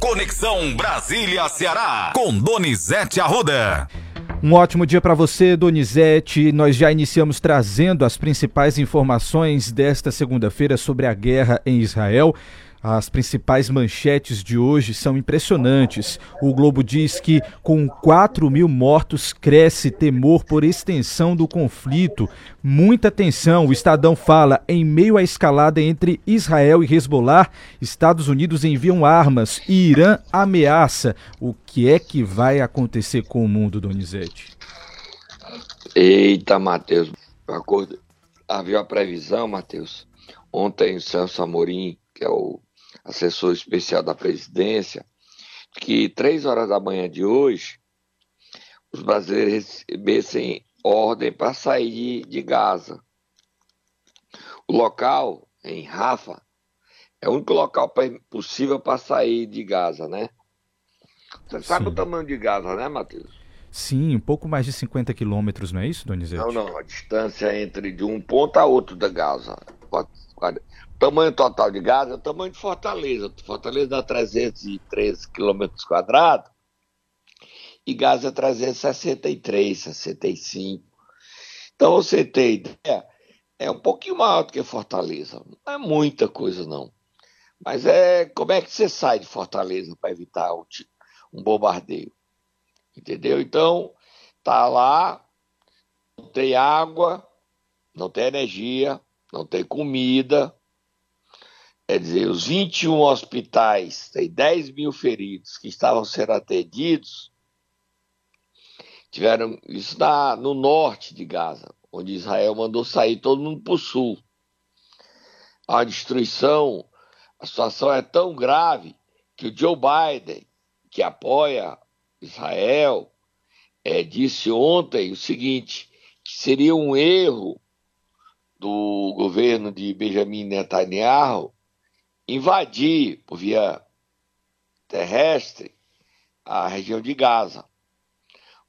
Conexão Brasília-Ceará, com Donizete Arruda. Um ótimo dia para você, Donizete. Nós já iniciamos trazendo as principais informações desta segunda-feira sobre a guerra em Israel. As principais manchetes de hoje são impressionantes. O Globo diz que, com 4 mil mortos, cresce temor por extensão do conflito. Muita tensão. O Estadão fala: em meio à escalada entre Israel e Hezbollah, Estados Unidos enviam armas e Irã ameaça. O que é que vai acontecer com o mundo, Donizete? Eita, Matheus. Havia a previsão, Matheus. Ontem o Celso Amorim, que é o assessor especial da presidência, que três horas da manhã de hoje os brasileiros recebessem ordem para sair de Gaza. O local, em Rafa, é o único local possível para sair de Gaza, né? Você sabe Sim. o tamanho de Gaza, né, Matheus? Sim, um pouco mais de 50 quilômetros, não é isso, Donizete? Não, não, a distância entre de um ponto a outro da Gaza. Tamanho total de Gaza é o tamanho de Fortaleza. Fortaleza dá 313 quilômetros quadrados e Gaza é 363, 65. Então você tem ideia, é um pouquinho maior do que Fortaleza. Não é muita coisa, não. Mas é como é que você sai de Fortaleza para evitar um bombardeio? Entendeu? Então, tá lá, não tem água, não tem energia, não tem comida, Quer dizer, os 21 hospitais, tem 10 mil feridos que estavam sendo atendidos, tiveram isso na, no norte de Gaza, onde Israel mandou sair todo mundo para o sul. A destruição, a situação é tão grave que o Joe Biden, que apoia Israel, é, disse ontem o seguinte: que seria um erro do governo de Benjamin Netanyahu invadir por via terrestre a região de Gaza.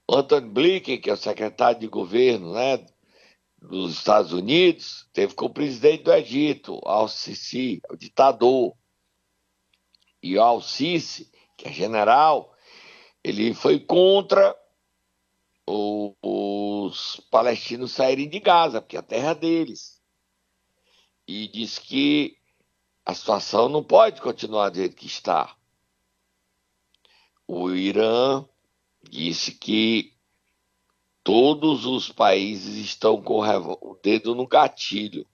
Anthony Blinken, que é o secretário de governo né, dos Estados Unidos, teve com o presidente do Egito, Al-Sisi, o ditador. E o Al-Sisi, que é general, ele foi contra o, os palestinos saírem de Gaza, porque é a terra deles. E diz que a situação não pode continuar do jeito que está. O Irã disse que todos os países estão com o dedo no gatilho.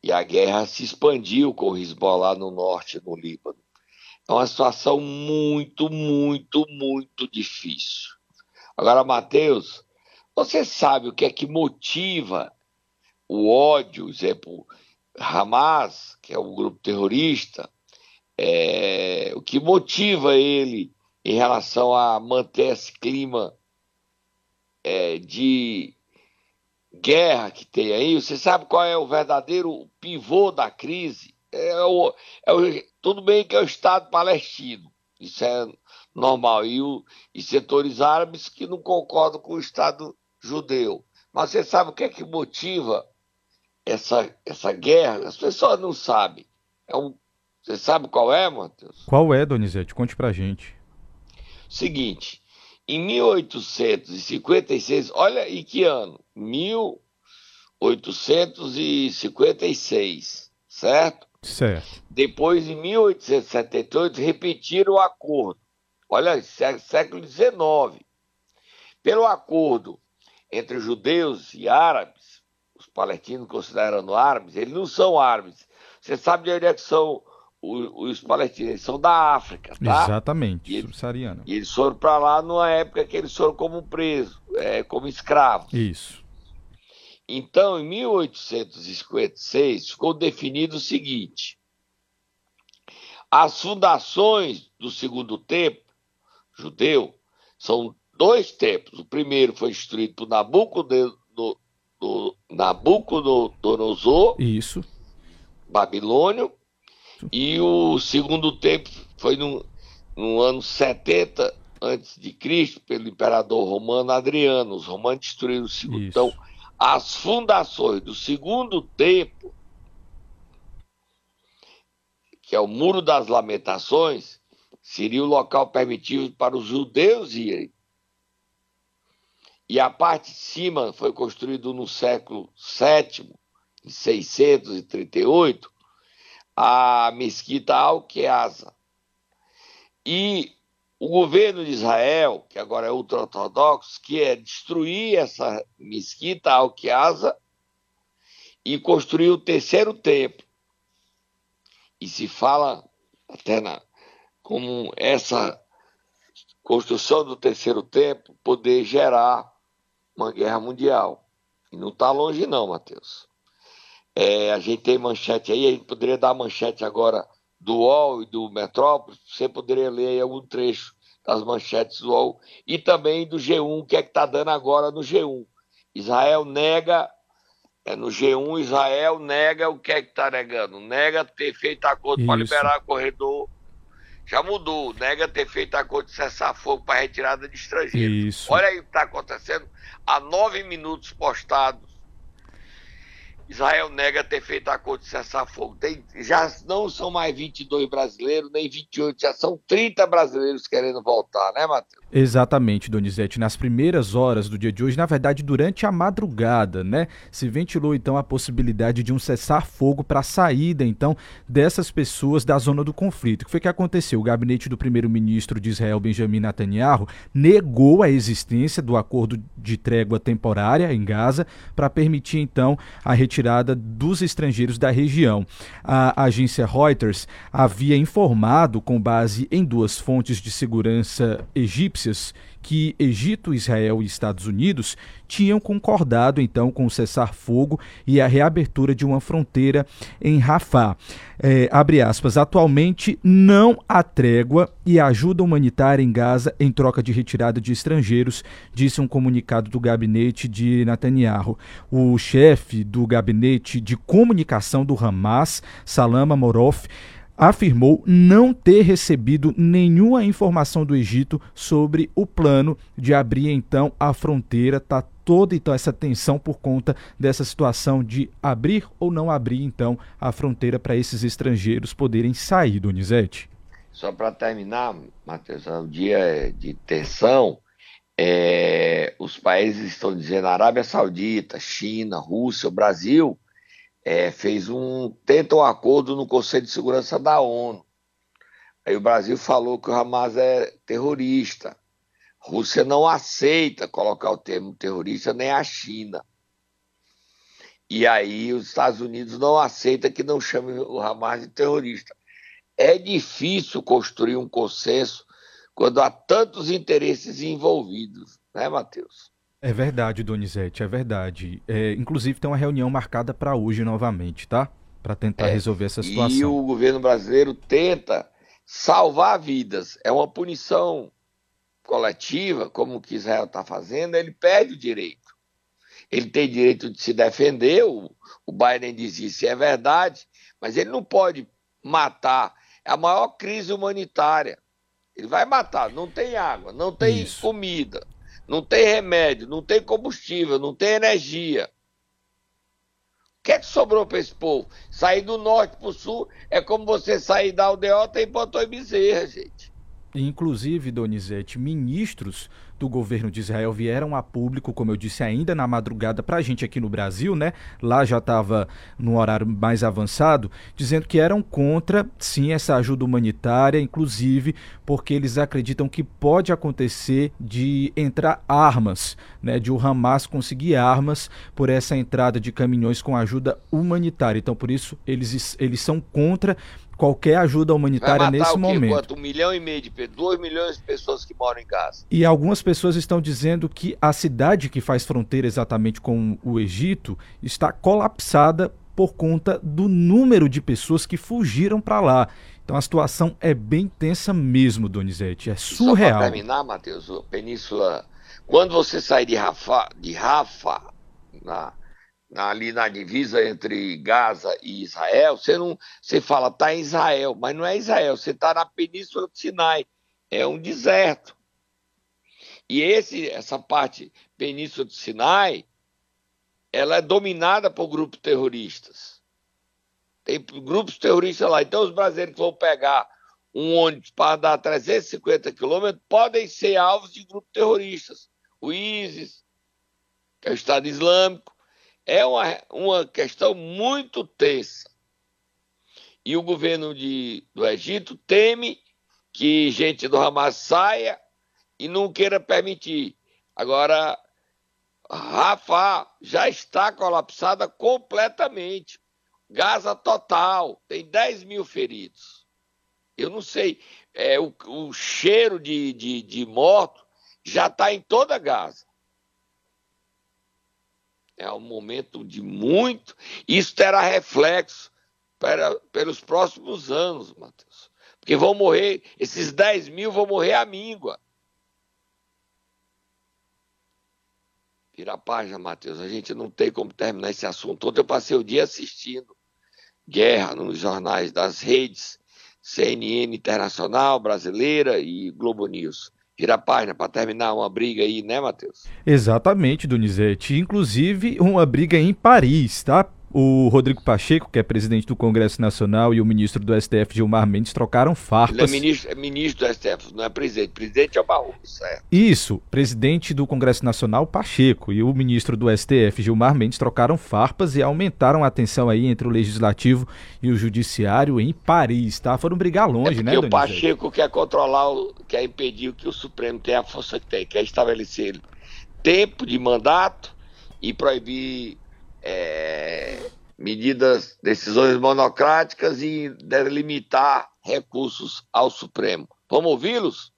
E a guerra se expandiu com o Hezbollah no norte, no Líbano. É uma situação muito, muito, muito difícil. Agora, Mateus, você sabe o que é que motiva o ódio, exemplo, Hamas, que é um grupo terrorista, é, o que motiva ele em relação a manter esse clima é, de guerra que tem aí, você sabe qual é o verdadeiro pivô da crise? É o, é o, tudo bem que é o Estado palestino, isso é normal, e, o, e setores árabes que não concordam com o Estado judeu. Mas você sabe o que é que motiva essa, essa guerra, as pessoas não sabem. É um, você sabe qual é, Matheus? Qual é, Donizete? Conte pra gente. Seguinte, em 1856, olha em que ano? 1856, certo? Certo. Depois, em 1878, repetiram o acordo. Olha, século XIX. Pelo acordo entre judeus e árabes, palestinos considerando árabes, eles não são árabes. Você sabe de onde é que são os, os palestinos? Eles são da África, tá? Exatamente, e, subsaariana. E eles foram para lá numa época que eles foram como presos, é, como escravos. Isso. Então, em 1856, ficou definido o seguinte: as fundações do segundo templo judeu são dois templos. O primeiro foi instituído por Nabucodonosor do Nabucodonosor. Isso. Babilônio. E o segundo tempo foi no, no ano 70 antes de Cristo, pelo imperador romano Adriano. Os romanos destruíram o segundo. Isso. Então, as fundações do segundo tempo, que é o Muro das Lamentações, seria o local permitido para os judeus irem. E a parte de cima foi construído no século VII, em 638, a mesquita Al-Qiasa. E o governo de Israel, que agora é ultra-ortodoxo, quer destruir essa mesquita Al-Qiasa e construir o terceiro templo. E se fala até na, como essa construção do terceiro templo poder gerar uma guerra mundial. E não está longe não, Matheus. É, a gente tem manchete aí, a gente poderia dar manchete agora do UOL e do Metrópolis, você poderia ler aí algum trecho das manchetes do UOL e também do G1, o que é que está dando agora no G1. Israel nega, é no G1, Israel nega o que é que está negando? Nega ter feito acordo para liberar o corredor. Já mudou, nega ter feito acordo de cessar fogo para retirada de estrangeiros. Isso. Olha aí o que está acontecendo há nove minutos postados Israel nega ter feito acordo de cessar-fogo. Já não são mais 22 brasileiros, nem 28, já são 30 brasileiros querendo voltar, né, Matheus? Exatamente, Donizete. Nas primeiras horas do dia de hoje, na verdade, durante a madrugada, né, se ventilou então a possibilidade de um cessar-fogo para a saída, então, dessas pessoas da zona do conflito. O que foi que aconteceu? O gabinete do primeiro-ministro de Israel, Benjamin Netanyahu, negou a existência do acordo de trégua temporária em Gaza para permitir então a retirada dos estrangeiros da região. A agência Reuters havia informado, com base em duas fontes de segurança egípcias, egípcias que Egito, Israel e Estados Unidos tinham concordado então com o cessar-fogo e a reabertura de uma fronteira em Rafah. É, abre aspas, atualmente não há trégua e ajuda humanitária em Gaza em troca de retirada de estrangeiros, disse um comunicado do gabinete de Netanyahu. O chefe do gabinete de comunicação do Hamas, Salam Amoroff, afirmou não ter recebido nenhuma informação do Egito sobre o plano de abrir então a fronteira. Tá toda então essa tensão por conta dessa situação de abrir ou não abrir então a fronteira para esses estrangeiros poderem sair, Donizete. Só para terminar, Matheus, o dia de tensão, é, os países estão dizendo Arábia Saudita, China, Rússia, Brasil é, fez um tenta um acordo no Conselho de Segurança da ONU. Aí o Brasil falou que o Hamas é terrorista. Rússia não aceita colocar o termo terrorista, nem a China. E aí os Estados Unidos não aceitam que não chame o Hamas de terrorista. É difícil construir um consenso quando há tantos interesses envolvidos, né, Matheus? É verdade, Donizete, é verdade. É, inclusive tem uma reunião marcada para hoje novamente, tá? Para tentar é, resolver essa situação. E o governo brasileiro tenta salvar vidas. É uma punição coletiva, como o que Israel está fazendo, ele perde o direito. Ele tem direito de se defender, o, o Biden diz isso, é verdade, mas ele não pode matar. É a maior crise humanitária. Ele vai matar, não tem água, não tem isso. comida não tem remédio, não tem combustível, não tem energia. O que é que sobrou para esse povo? Sair do norte para o sul é como você sair da aldeota e botou em bezerra, gente. Inclusive, Donizete, ministros do governo de Israel vieram a público, como eu disse, ainda na madrugada para a gente aqui no Brasil, né? Lá já estava no horário mais avançado, dizendo que eram contra, sim, essa ajuda humanitária, inclusive porque eles acreditam que pode acontecer de entrar armas, né? De o Hamas conseguir armas por essa entrada de caminhões com ajuda humanitária. Então, por isso, eles, eles são contra qualquer ajuda humanitária nesse momento. Quanto? Um milhão e meio de dois milhões de pessoas que moram em Gaza. E algumas pessoas estão dizendo que a cidade que faz fronteira exatamente com o Egito está colapsada por conta do número de pessoas que fugiram para lá. Então a situação é bem tensa mesmo, Donizete. É surreal. Só para terminar, Matheus, Península. Quando você sai de Rafa, de Rafa na, ali na divisa entre Gaza e Israel, você não, você fala tá em Israel, mas não é Israel, você está na Península do Sinai, é um deserto. E esse, essa parte Península do Sinai, ela é dominada por grupos terroristas. Tem grupos terroristas lá. Então, os brasileiros que vão pegar um ônibus para andar 350 quilômetros podem ser alvos de grupos terroristas. O ISIS, que é o Estado Islâmico. É uma, uma questão muito tensa. E o governo de, do Egito teme que gente do Hamas saia e não queira permitir. Agora, Rafa já está colapsada completamente. Gaza total, tem 10 mil feridos. Eu não sei, é, o, o cheiro de, de, de morto já está em toda Gaza. É um momento de muito. Isso terá reflexo para, pelos próximos anos, Matheus. Porque vão morrer, esses 10 mil vão morrer à míngua. Vira a página, Matheus. A gente não tem como terminar esse assunto. Ontem eu passei o dia assistindo guerra nos jornais das redes CNN Internacional, Brasileira e Globo News. Vira a página para terminar uma briga aí, né, Matheus? Exatamente, Donizete. Inclusive uma briga em Paris, tá? O Rodrigo Pacheco, que é presidente do Congresso Nacional, e o ministro do STF, Gilmar Mendes, trocaram farpas. Ele é ministro, é ministro do STF, não é presidente. Presidente é o Barroso, certo? Isso, presidente do Congresso Nacional, Pacheco, e o ministro do STF, Gilmar Mendes, trocaram farpas e aumentaram a tensão aí entre o Legislativo e o Judiciário em Paris, tá? Foram brigar longe, é né, o Pacheco quer controlar, o, quer impedir que o Supremo tenha a força que tem, quer estabelecer tempo de mandato e proibir é, medidas, decisões monocráticas e deve limitar recursos ao Supremo. Vamos ouvi-los?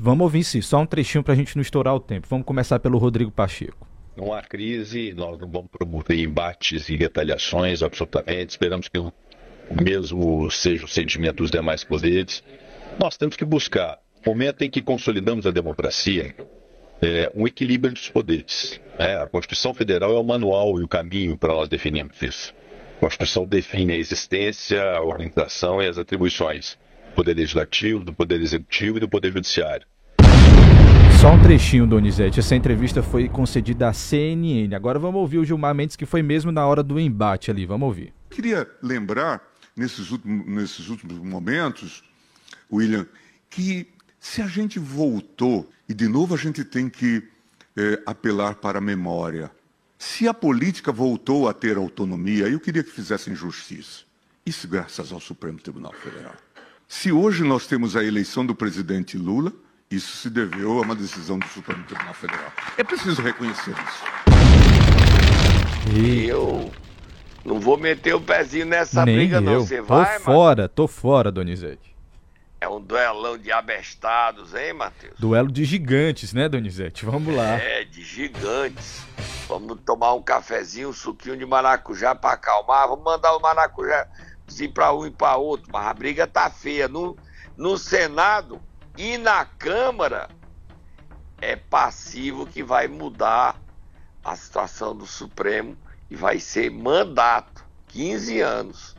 Vamos ouvir sim, só um trechinho para a gente não estourar o tempo. Vamos começar pelo Rodrigo Pacheco. Não há crise, nós não vamos promover embates e retaliações, absolutamente. Esperamos que o mesmo seja o sentimento dos demais poderes. Nós temos que buscar, momento em que consolidamos a democracia, é, um equilíbrio entre os poderes. É, a Constituição Federal é o manual e o caminho para nós definirmos isso. A Constituição define a existência, a organização e as atribuições do Poder Legislativo, do Poder Executivo e do Poder Judiciário. Só um trechinho, Donizete. Essa entrevista foi concedida à CNN. Agora vamos ouvir o Gilmar Mendes, que foi mesmo na hora do embate ali. Vamos ouvir. Queria lembrar, nesses últimos, nesses últimos momentos, William, que se a gente voltou, e de novo a gente tem que é, apelar para a memória, se a política voltou a ter autonomia, eu queria que fizessem justiça. Isso graças ao Supremo Tribunal Federal. Se hoje nós temos a eleição do presidente Lula, isso se deveu a uma decisão do Supremo Tribunal Federal. É preciso reconhecer isso. Eu não vou meter o pezinho nessa Nem briga, eu. não. Você tô vai, fora, mas... tô fora, Donizete. É um duelão de abestados, hein, Matheus? Duelo de gigantes, né, Donizete? Vamos lá. É, de gigantes. Vamos tomar um cafezinho, um suquinho de maracujá para acalmar. Vamos mandar o maracujá ir para um e para outro. Mas a briga tá feia. No, no Senado e na Câmara é passivo que vai mudar a situação do Supremo e vai ser mandato. 15 anos.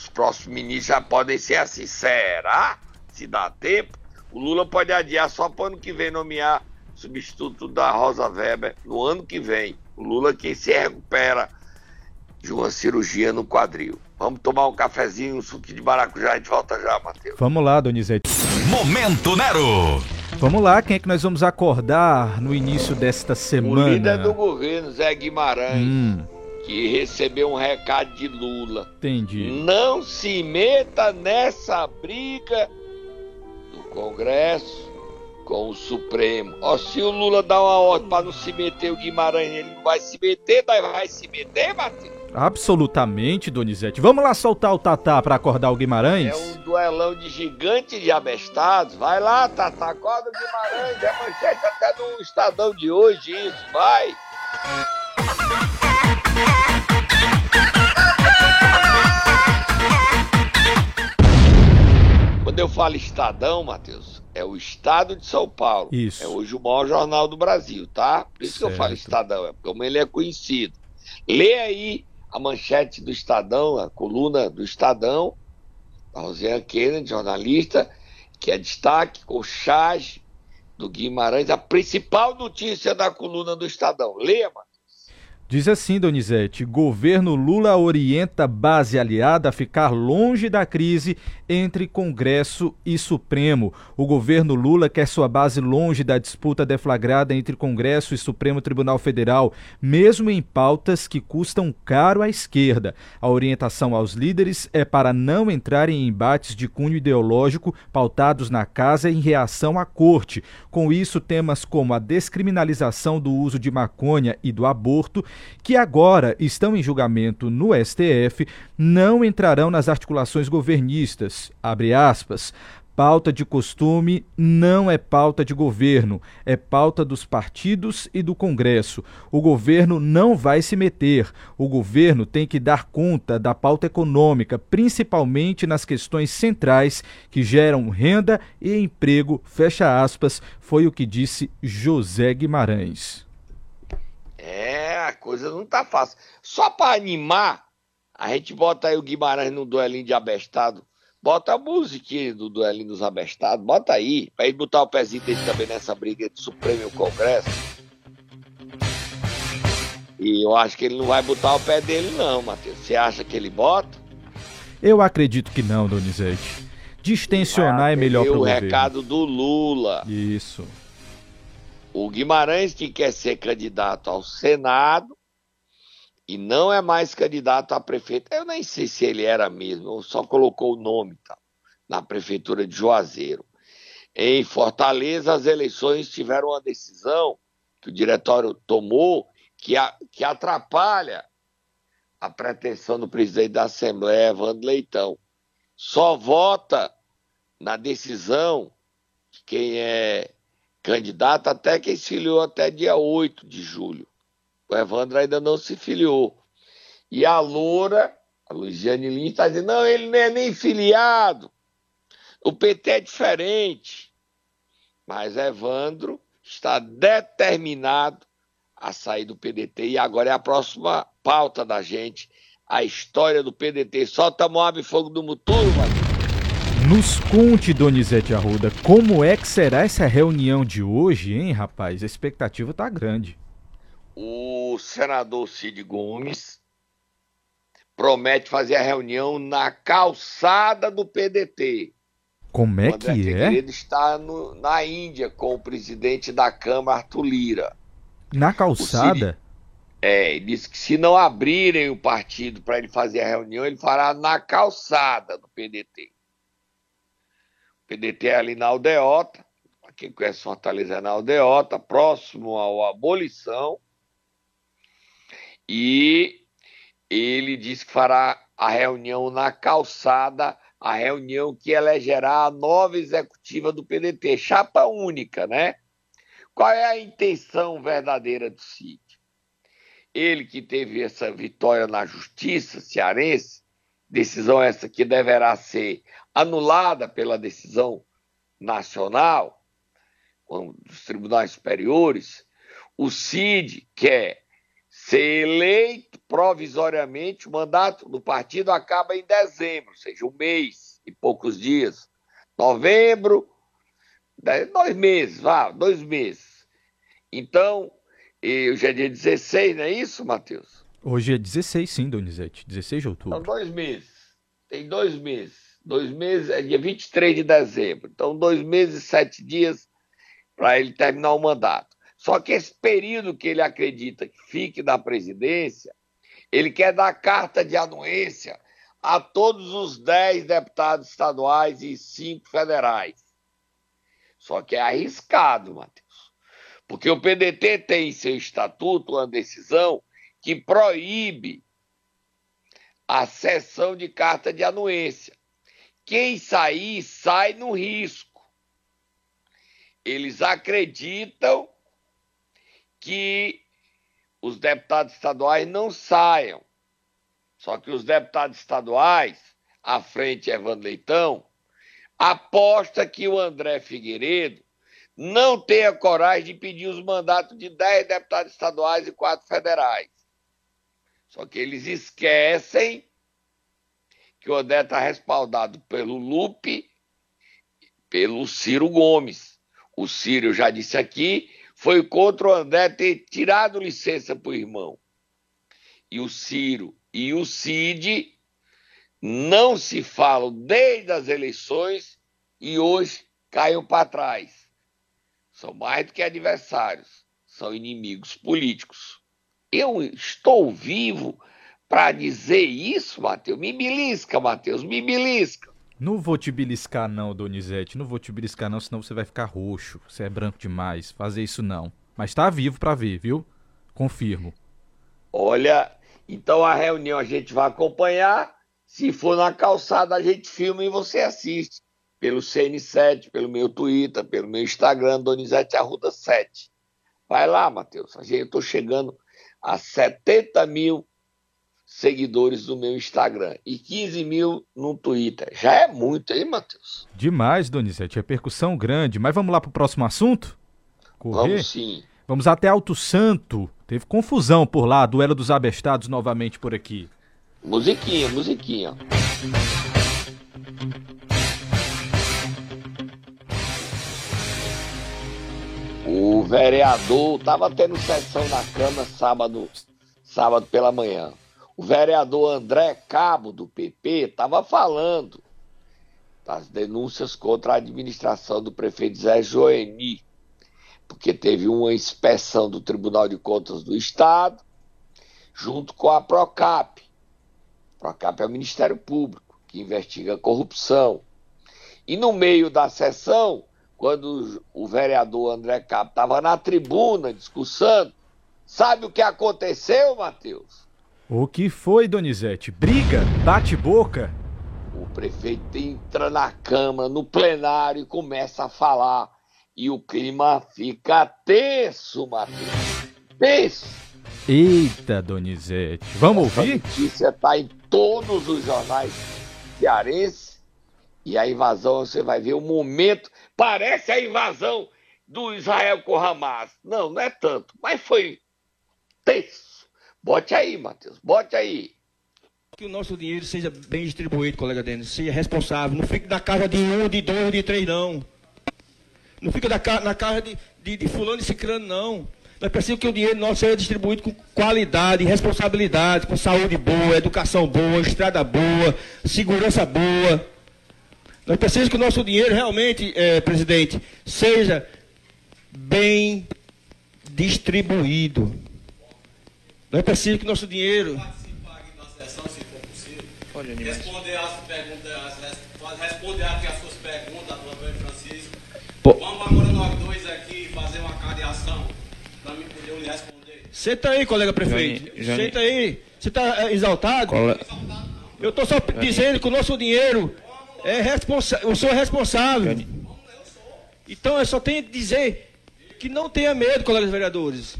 Os próximos ministros já podem ser assim. Será? Se dá tempo? O Lula pode adiar só para o ano que vem nomear substituto da Rosa Weber no ano que vem. O Lula que se recupera de uma cirurgia no quadril. Vamos tomar um cafezinho, um suquinho de maracujá, a gente volta já, Matheus. Vamos lá, Donizete. Momento Nero. Vamos lá, quem é que nós vamos acordar no início desta semana? O líder do governo, Zé Guimarães. Hum que recebeu um recado de Lula. Entendi. Não se meta nessa briga do Congresso com o Supremo. Ó, se o Lula dá uma ordem para não se meter, o Guimarães ele não vai se meter, daí vai se meter, Matheus? Absolutamente, Donizete. Vamos lá soltar o Tatá para acordar o Guimarães? É um duelão de gigante de abestados. Vai lá, Tatá, acorda o Guimarães. É manchete até no Estadão de hoje, isso, vai. Quando eu falo Estadão, Matheus, é o Estado de São Paulo. Isso. É hoje o maior jornal do Brasil, tá? Por isso certo. que eu falo Estadão, é como ele é conhecido. Lê aí a manchete do Estadão, a coluna do Estadão, da Rosiane Kennedy, jornalista, que é destaque com charge do Guimarães, a principal notícia da coluna do Estadão. Leia, mano. Diz assim, Donizete: governo Lula orienta base aliada a ficar longe da crise entre Congresso e Supremo. O governo Lula quer sua base longe da disputa deflagrada entre Congresso e Supremo Tribunal Federal, mesmo em pautas que custam caro à esquerda. A orientação aos líderes é para não entrarem em embates de cunho ideológico pautados na casa em reação à corte. Com isso, temas como a descriminalização do uso de maconha e do aborto que agora estão em julgamento no STF, não entrarão nas articulações governistas. Abre aspas. Pauta de costume não é pauta de governo, é pauta dos partidos e do Congresso. O governo não vai se meter. O governo tem que dar conta da pauta econômica, principalmente nas questões centrais que geram renda e emprego. Fecha aspas, foi o que disse José Guimarães. É, a coisa não tá fácil. Só para animar, a gente bota aí o Guimarães no duelinho de abestado. Bota a musiquinha do duelinho dos abestados, bota aí, pra ele botar o pezinho dele também nessa briga de Supremo e o Congresso. E eu acho que ele não vai botar o pé dele, não, Matheus. Você acha que ele bota? Eu acredito que não, Donizete. Distensionar é melhor para o governo. o recado do Lula. Isso. O Guimarães, que quer ser candidato ao Senado e não é mais candidato a prefeito, eu nem sei se ele era mesmo, só colocou o nome tá, na prefeitura de Juazeiro. Em Fortaleza, as eleições tiveram uma decisão que o diretório tomou que, a, que atrapalha a pretensão do presidente da Assembleia, Evandro Leitão. Só vota na decisão de quem é candidato até quem se filiou até dia 8 de julho. O Evandro ainda não se filiou. E a Loura, a Luiziane Lins, está dizendo: não, ele não é nem filiado. O PT é diferente. Mas Evandro está determinado a sair do PDT. E agora é a próxima pauta da gente: a história do PDT. Solta Moab Fogo do Muturo, mano. Nos conte, Donizete Arruda, como é que será essa reunião de hoje, hein, rapaz? A expectativa tá grande. O senador Cid Gomes promete fazer a reunião na calçada do PDT. Como é que é? Ele está no, na Índia com o presidente da Câmara, Arthur Lira. Na calçada? é, ele disse que se não abrirem o partido para ele fazer a reunião, ele fará na calçada do PDT. PDT é ali na Aldeota, quem conhece Fortaleza é na Aldeota, próximo ao Abolição. E ele disse que fará a reunião na calçada, a reunião que elegerá a nova executiva do PDT, chapa única, né? Qual é a intenção verdadeira do Cid? Ele que teve essa vitória na justiça cearense, decisão essa que deverá ser anulada pela decisão nacional, dos tribunais superiores, o CID quer ser eleito provisoriamente, o mandato do partido acaba em dezembro, ou seja, um mês e poucos dias. Novembro, dois meses, vá, dois meses. Então, hoje é dia 16, não é isso, Matheus? Hoje é 16, sim, Donizete, 16 de outubro. Então, dois meses. Tem dois meses. Dois meses, é dia 23 de dezembro. Então, dois meses e sete dias para ele terminar o mandato. Só que esse período que ele acredita que fique na presidência, ele quer dar carta de anuência a todos os dez deputados estaduais e cinco federais. Só que é arriscado, Matheus. Porque o PDT tem em seu estatuto uma decisão que proíbe a cessão de carta de anuência. Quem sair, sai no risco. Eles acreditam que os deputados estaduais não saiam. Só que os deputados estaduais, à frente Evandro Leitão, aposta que o André Figueiredo não tenha coragem de pedir os mandatos de 10 deputados estaduais e 4 federais. Só que eles esquecem que o Odé está respaldado pelo Lupe, pelo Ciro Gomes. O Ciro, já disse aqui, foi contra o André ter tirado licença para o irmão. e o Ciro e o Cid não se falam desde as eleições e hoje caiu para trás. São mais do que adversários, são inimigos políticos. Eu estou vivo para dizer isso, Matheus. Me belisca, Matheus, me belisca. Não vou te beliscar, não, Donizete. Não vou te beliscar, não, senão você vai ficar roxo. Você é branco demais. Fazer isso não. Mas tá vivo para ver, viu? Confirmo. Olha, então a reunião a gente vai acompanhar. Se for na calçada, a gente filma e você assiste pelo CN7, pelo meu Twitter, pelo meu Instagram, Donizete Arruda 7. Vai lá, Matheus. Eu estou chegando a 70 mil seguidores no meu Instagram e 15 mil no Twitter. Já é muito, hein, Matheus? Demais, Donizete. Repercussão grande. Mas vamos lá para o próximo assunto? Correr? Vamos sim. Vamos até Alto Santo. Teve confusão por lá, duelo dos abestados novamente por aqui. Musiquinha, musiquinha. O vereador estava tendo sessão na Câmara sábado, sábado pela manhã. O vereador André Cabo, do PP, estava falando das denúncias contra a administração do prefeito Zé Joeni, porque teve uma inspeção do Tribunal de Contas do Estado, junto com a PROCAP. PROCAP é o Ministério Público, que investiga a corrupção. E no meio da sessão, quando o vereador André Capo estava na tribuna discussando, sabe o que aconteceu, Matheus? O que foi, Donizete? Briga? Bate-boca? O prefeito entra na Câmara, no plenário, e começa a falar. E o clima fica tenso, Matheus. Tenso. Eita, Donizete. Vamos Essa ouvir? A notícia está em todos os jornais cearenses e a invasão, você vai ver o momento, parece a invasão do Israel com Hamas. Não, não é tanto, mas foi tenso. Bote aí, Matheus, bote aí. Que o nosso dinheiro seja bem distribuído, colega Denis, seja responsável. Não fique na casa de um, de dois, de três, não. Não fica na casa de, de, de fulano e ciclano, não. Nós precisamos que o dinheiro nosso seja distribuído com qualidade, responsabilidade, com saúde boa, educação boa, estrada boa, segurança boa. Nós precisamos que o nosso dinheiro realmente, é, presidente, seja bem distribuído. Nós precisamos que o nosso dinheiro. Participar aqui da sessão, se for possível. Pode, responder as perguntas, responder aqui as suas perguntas, doutor Francisco. Pô. Vamos agora nós dois aqui fazer uma cadeação para mim poder lhe responder. Senta aí, colega prefeito. Jani, Jani. Senta aí. Você está é, exaltado? Cole... Eu estou só dizendo que o nosso dinheiro é responsa o senhor é responsável. Então eu só tenho que dizer que não tenha medo, colegas vereadores.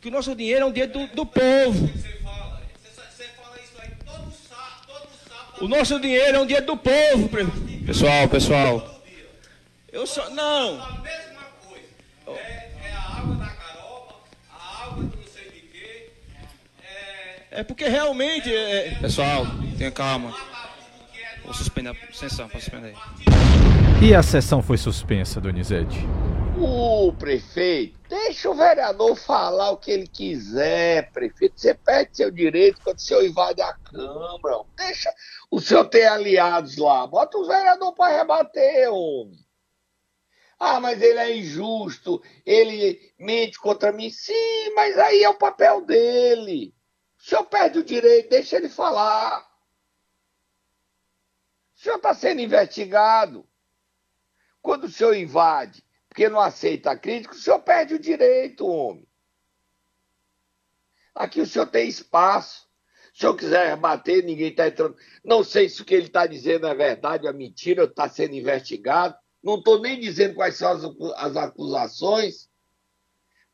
Que o nosso dinheiro é um dinheiro do, do povo. O nosso dinheiro é um dinheiro do povo. Pessoal, pessoal. Eu só. Não. É porque realmente. É... Pessoal, tenha calma. Vou suspender a sessão, para suspender. E a sessão foi suspensa, Donizete? O prefeito, deixa o vereador falar o que ele quiser, prefeito. Você perde seu direito quando o senhor invade a Câmara. Deixa o senhor ter aliados lá. Bota o vereador para rebater, homem. Ah, mas ele é injusto, ele mente contra mim. Sim, mas aí é o papel dele. O senhor perde o direito, deixa ele falar. O senhor está sendo investigado. Quando o senhor invade porque não aceita a crítica, o senhor perde o direito, homem. Aqui o senhor tem espaço. Se senhor quiser bater, ninguém está entrando. Não sei se o que ele está dizendo é verdade ou é mentira, está sendo investigado. Não estou nem dizendo quais são as, as acusações.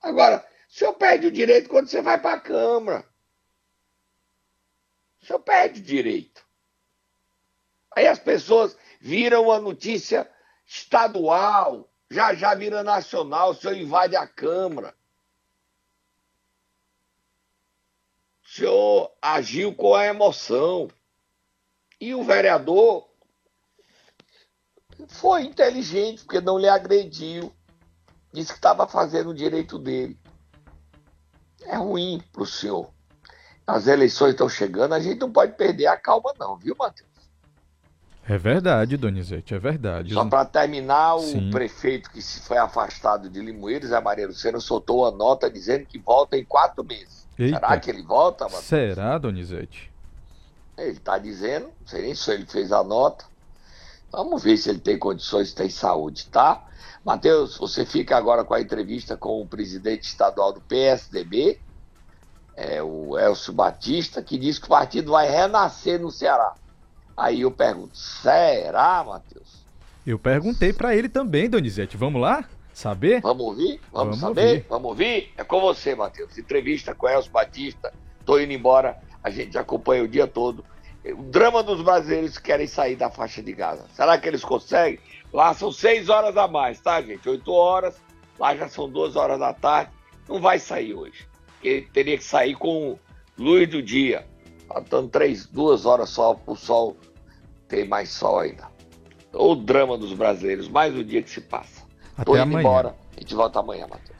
Agora, o senhor perde o direito quando você vai para a Câmara. O senhor perde o direito. Aí as pessoas viram a notícia estadual, já já vira nacional, o senhor invade a Câmara. O senhor agiu com a emoção. E o vereador foi inteligente, porque não lhe agrediu. Disse que estava fazendo o direito dele. É ruim para o senhor. As eleições estão chegando, a gente não pode perder a calma, não, viu, Matheus? É verdade, Donizete, é verdade. Só para terminar, o Sim. prefeito que se foi afastado de Limoeiros, Zé Maria Lucena, soltou uma nota dizendo que volta em quatro meses. Eita. Será que ele volta, Matheus? Será, Donizete? Ele está dizendo, não sei nem se ele fez a nota. Vamos ver se ele tem condições, tem saúde, tá? Matheus, você fica agora com a entrevista com o presidente estadual do PSDB, é, o Elcio Batista, que diz que o partido vai renascer no Ceará. Aí eu pergunto, será, Matheus? Eu perguntei para ele também, Donizete. Vamos lá? Saber? Vamos ouvir? Vamos, Vamos saber? Ouvir. Vamos ouvir? É com você, Matheus. Entrevista com o Elcio Batista. Tô indo embora. A gente acompanha o dia todo. O drama dos brasileiros que querem sair da faixa de Gaza. Será que eles conseguem? Lá são seis horas a mais, tá, gente? Oito horas. Lá já são duas horas da tarde. Não vai sair hoje ele teria que sair com luz do dia. Faltando três, duas horas só o sol ter mais sol ainda. O drama dos brasileiros, mais o dia que se passa. Até Tô indo amanhã. embora. A gente volta amanhã, Matheus.